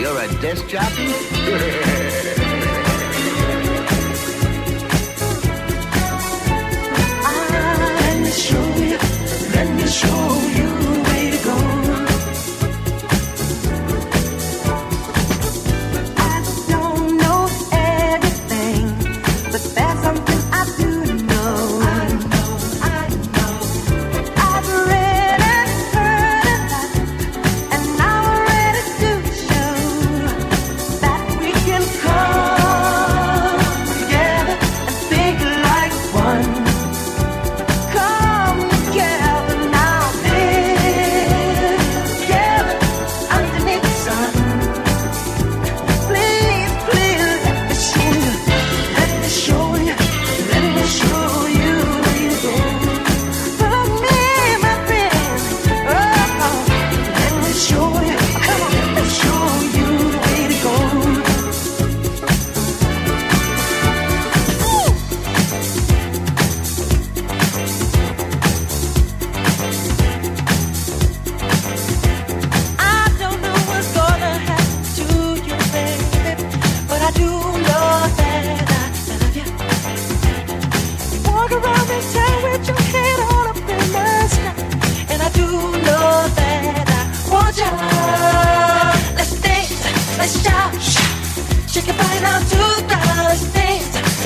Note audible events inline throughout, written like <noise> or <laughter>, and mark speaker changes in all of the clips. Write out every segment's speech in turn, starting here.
Speaker 1: You're a disc jockey? <laughs>
Speaker 2: show you, let me show you.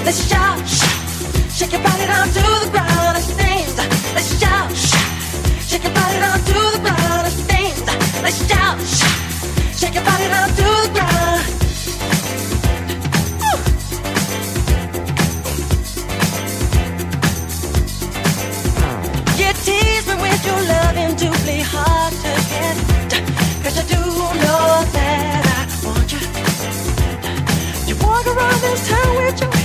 Speaker 2: Let's shout, shout, shake your body down to the ground. Let's dance. Let's shout, shout, shake your body down to the ground. Let's dance. Let's shout, shout, shake your body down to the ground. You tease me with your loving, doubly hard to get. Cause I do know that I want you. You walk around this town with your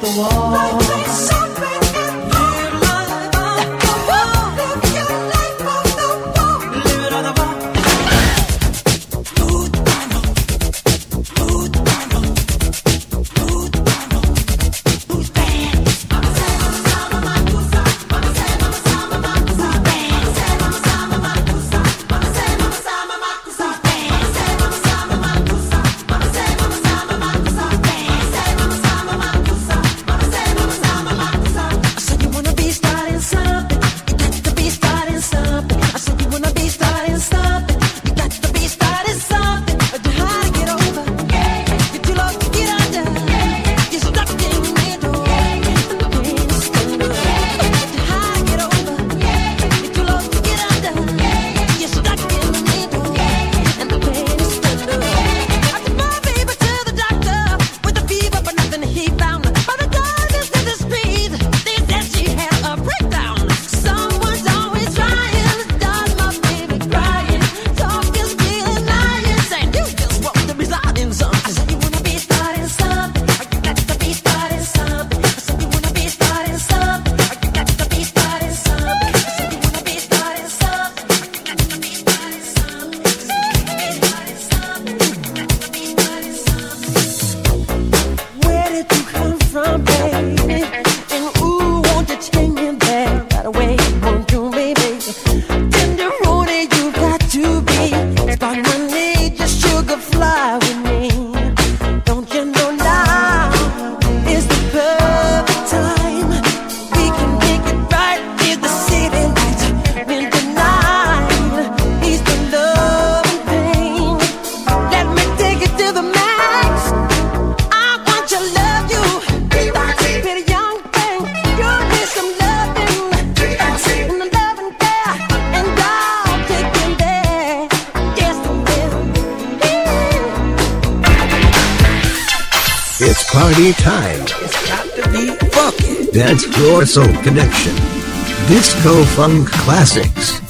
Speaker 2: the wall. time.
Speaker 3: It's
Speaker 4: got to be funky.
Speaker 3: That's your soul connection. Disco Funk Classics.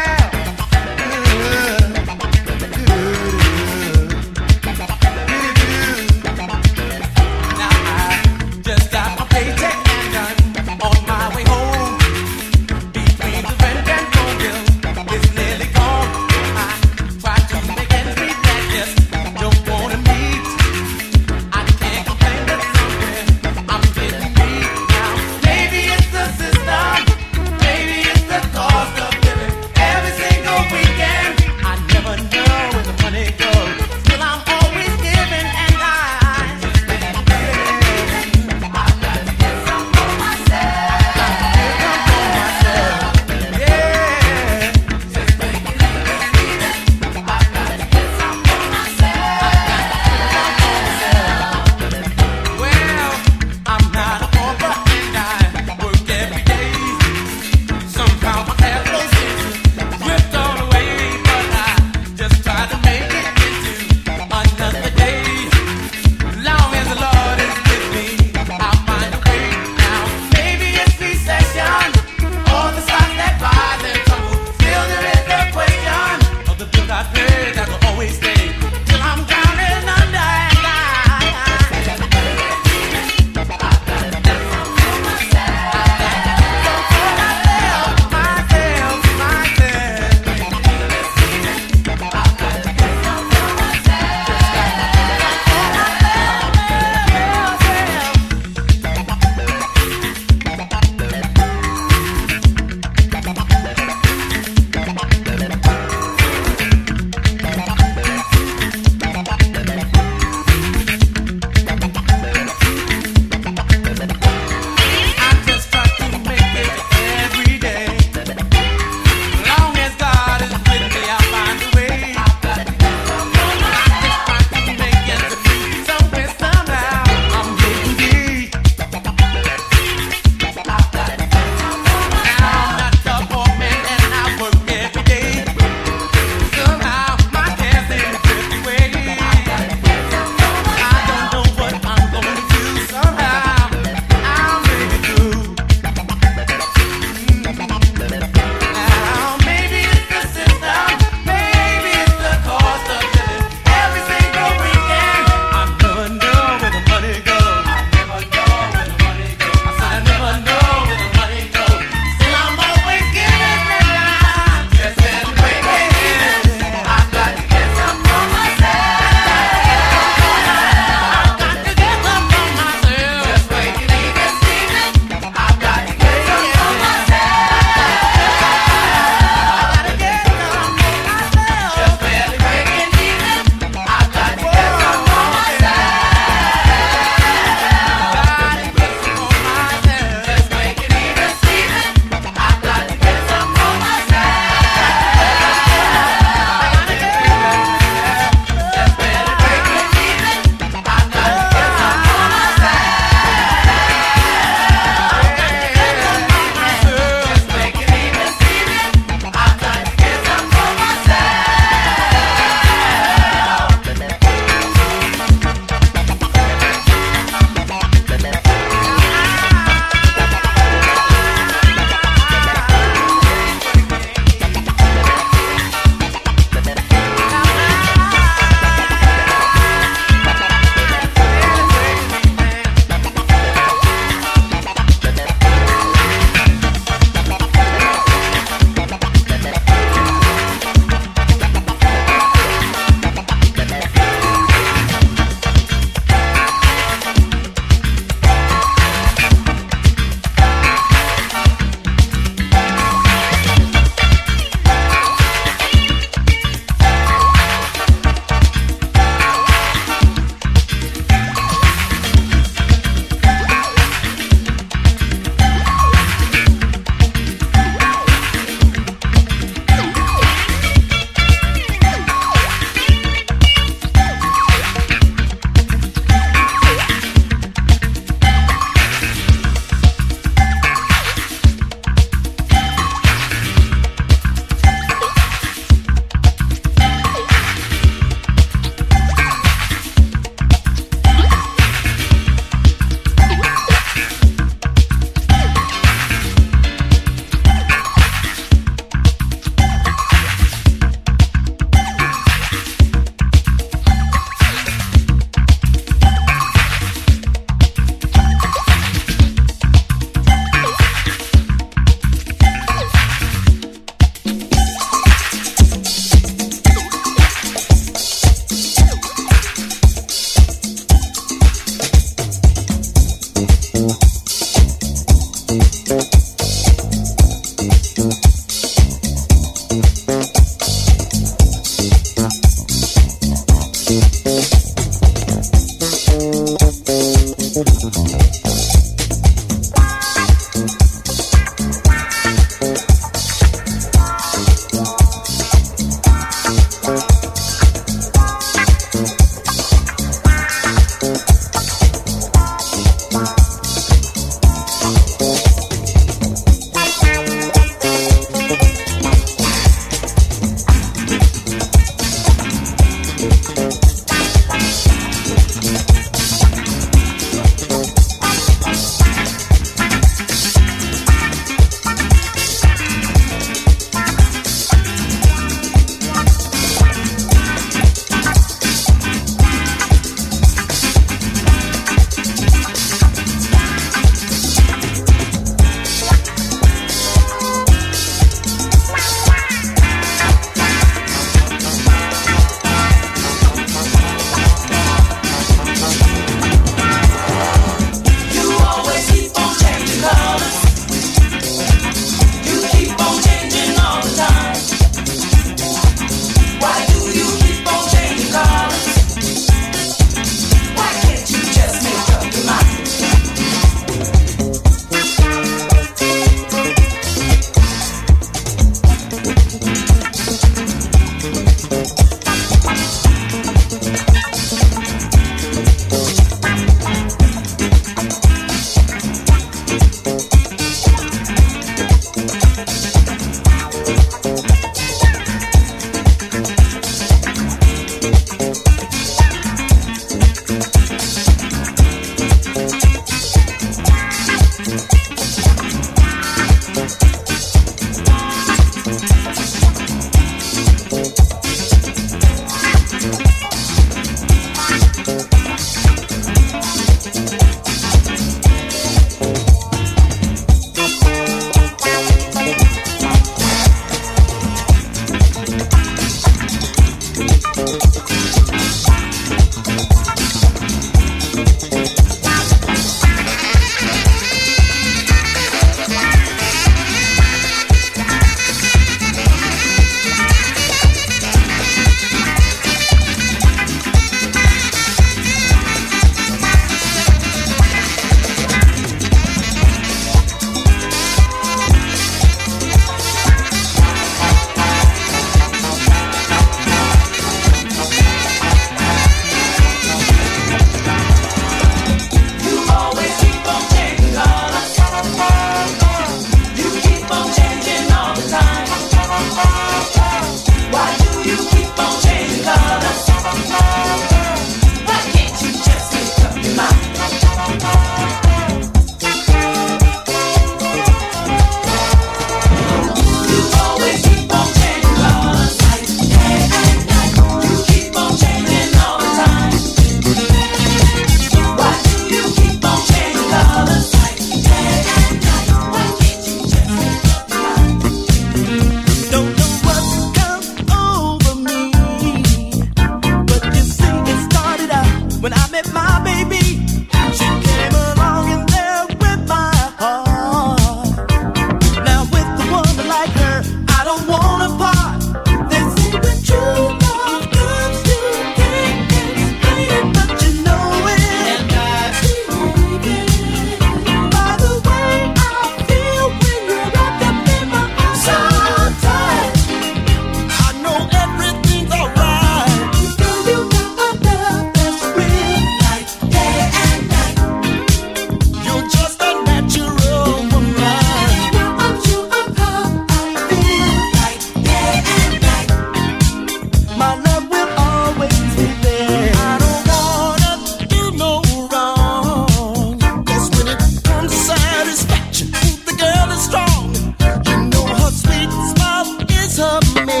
Speaker 5: submit.